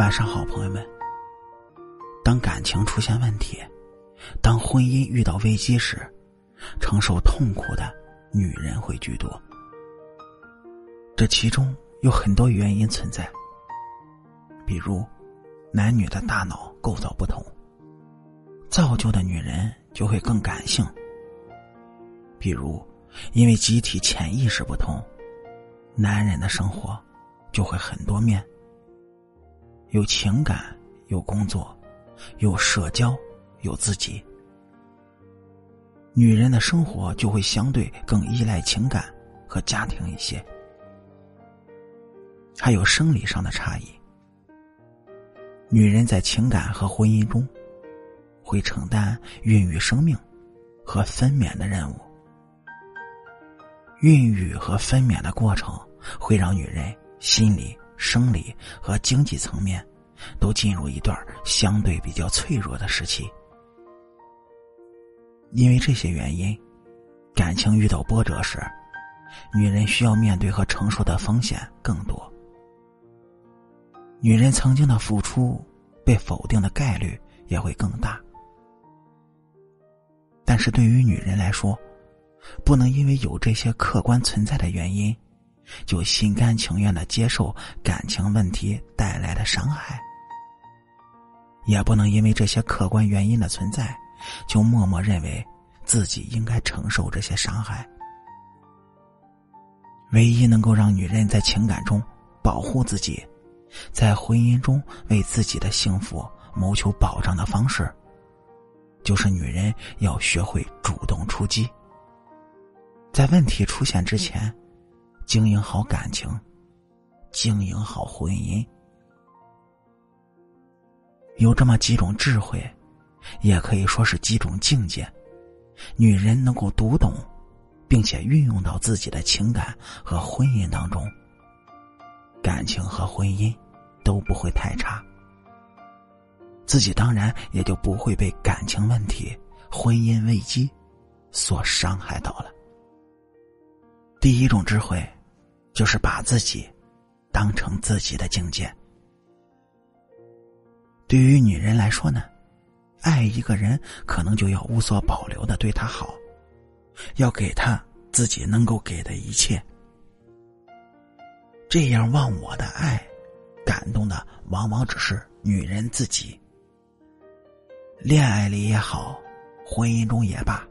晚上好，朋友们。当感情出现问题，当婚姻遇到危机时，承受痛苦的女人会居多。这其中有很多原因存在，比如男女的大脑构造不同，造就的女人就会更感性；比如因为集体潜意识不同，男人的生活就会很多面。有情感，有工作，有社交，有自己。女人的生活就会相对更依赖情感和家庭一些。还有生理上的差异。女人在情感和婚姻中，会承担孕育生命和分娩的任务。孕育和分娩的过程会让女人心理。生理和经济层面都进入一段相对比较脆弱的时期，因为这些原因，感情遇到波折时，女人需要面对和承受的风险更多。女人曾经的付出被否定的概率也会更大。但是对于女人来说，不能因为有这些客观存在的原因。就心甘情愿的接受感情问题带来的伤害，也不能因为这些客观原因的存在，就默默认为自己应该承受这些伤害。唯一能够让女人在情感中保护自己，在婚姻中为自己的幸福谋求保障的方式，就是女人要学会主动出击，在问题出现之前。经营好感情，经营好婚姻，有这么几种智慧，也可以说是几种境界。女人能够读懂，并且运用到自己的情感和婚姻当中，感情和婚姻都不会太差，自己当然也就不会被感情问题、婚姻危机所伤害到了。第一种智慧。就是把自己当成自己的境界。对于女人来说呢，爱一个人可能就要无所保留的对他好，要给他自己能够给的一切。这样忘我的爱，感动的往往只是女人自己。恋爱里也好，婚姻中也罢，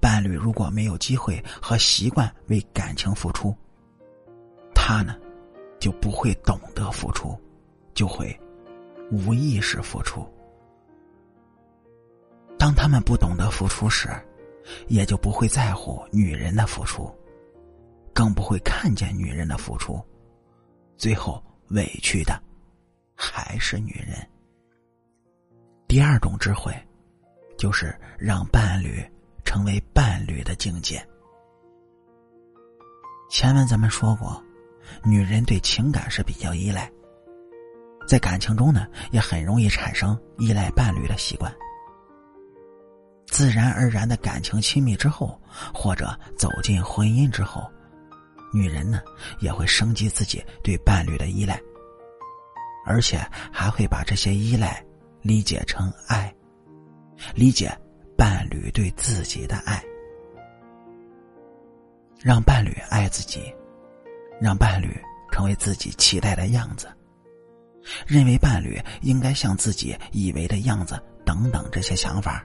伴侣如果没有机会和习惯为感情付出。他呢，就不会懂得付出，就会无意识付出。当他们不懂得付出时，也就不会在乎女人的付出，更不会看见女人的付出，最后委屈的还是女人。第二种智慧，就是让伴侣成为伴侣的境界。前面咱们说过。女人对情感是比较依赖，在感情中呢，也很容易产生依赖伴侣的习惯。自然而然的感情亲密之后，或者走进婚姻之后，女人呢也会升级自己对伴侣的依赖，而且还会把这些依赖理解成爱，理解伴侣对自己的爱，让伴侣爱自己。让伴侣成为自己期待的样子，认为伴侣应该像自己以为的样子，等等这些想法，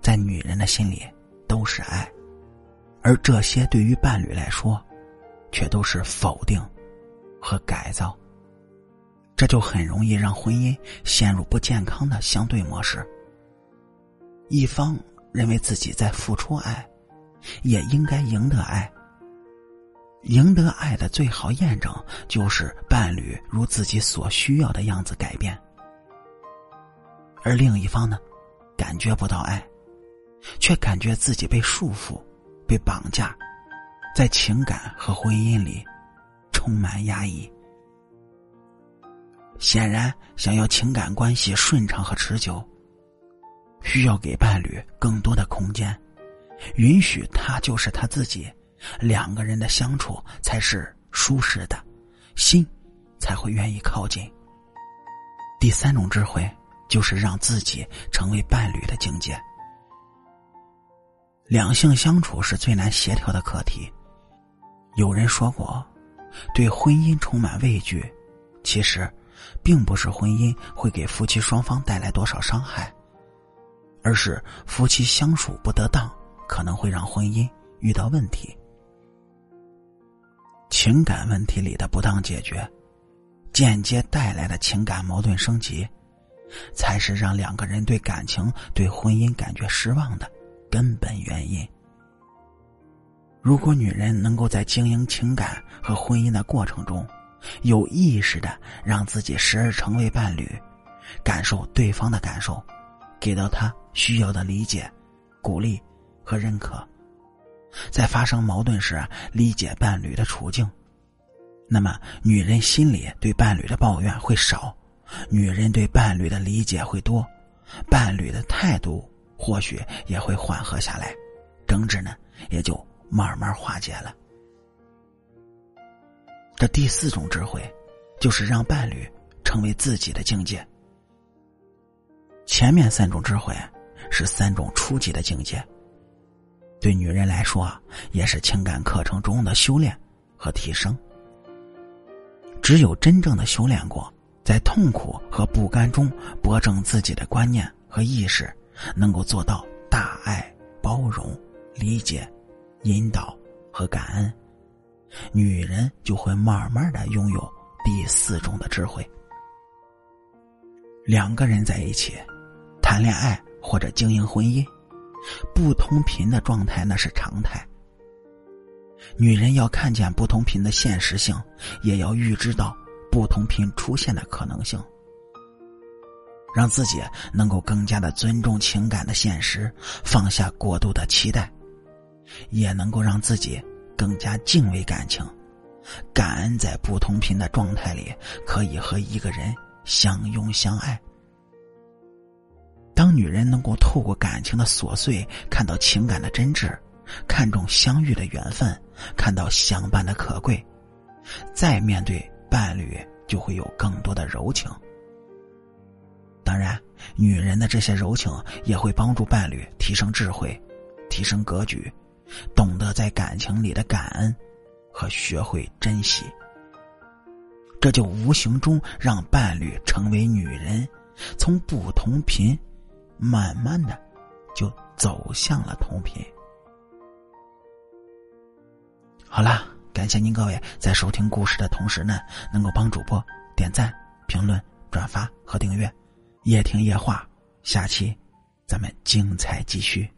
在女人的心里都是爱，而这些对于伴侣来说，却都是否定和改造。这就很容易让婚姻陷入不健康的相对模式。一方认为自己在付出爱，也应该赢得爱。赢得爱的最好验证，就是伴侣如自己所需要的样子改变，而另一方呢，感觉不到爱，却感觉自己被束缚、被绑架，在情感和婚姻里充满压抑。显然，想要情感关系顺畅和持久，需要给伴侣更多的空间，允许他就是他自己。两个人的相处才是舒适的，心才会愿意靠近。第三种智慧就是让自己成为伴侣的境界。两性相处是最难协调的课题。有人说过，对婚姻充满畏惧，其实，并不是婚姻会给夫妻双方带来多少伤害，而是夫妻相处不得当，可能会让婚姻遇到问题。情感问题里的不当解决，间接带来的情感矛盾升级，才是让两个人对感情、对婚姻感觉失望的。根本原因。如果女人能够在经营情感和婚姻的过程中，有意识的让自己时而成为伴侣，感受对方的感受，给到他需要的理解、鼓励和认可，在发生矛盾时理解伴侣的处境，那么女人心里对伴侣的抱怨会少，女人对伴侣的理解会多，伴侣的态度。或许也会缓和下来，争执呢也就慢慢化解了。这第四种智慧，就是让伴侣成为自己的境界。前面三种智慧是三种初级的境界，对女人来说，也是情感课程中的修炼和提升。只有真正的修炼过，在痛苦和不甘中驳正自己的观念和意识。能够做到大爱、包容、理解、引导和感恩，女人就会慢慢的拥有第四种的智慧。两个人在一起谈恋爱或者经营婚姻，不同频的状态那是常态。女人要看见不同频的现实性，也要预知到不同频出现的可能性。让自己能够更加的尊重情感的现实，放下过度的期待，也能够让自己更加敬畏感情，感恩在不同频的状态里可以和一个人相拥相爱。当女人能够透过感情的琐碎看到情感的真挚，看重相遇的缘分，看到相伴的可贵，再面对伴侣就会有更多的柔情。当然，女人的这些柔情也会帮助伴侣提升智慧，提升格局，懂得在感情里的感恩和学会珍惜。这就无形中让伴侣成为女人，从不同频，慢慢的就走向了同频。好了，感谢您各位在收听故事的同时呢，能够帮主播点赞、评论、转发和订阅。夜听夜话，下期咱们精彩继续。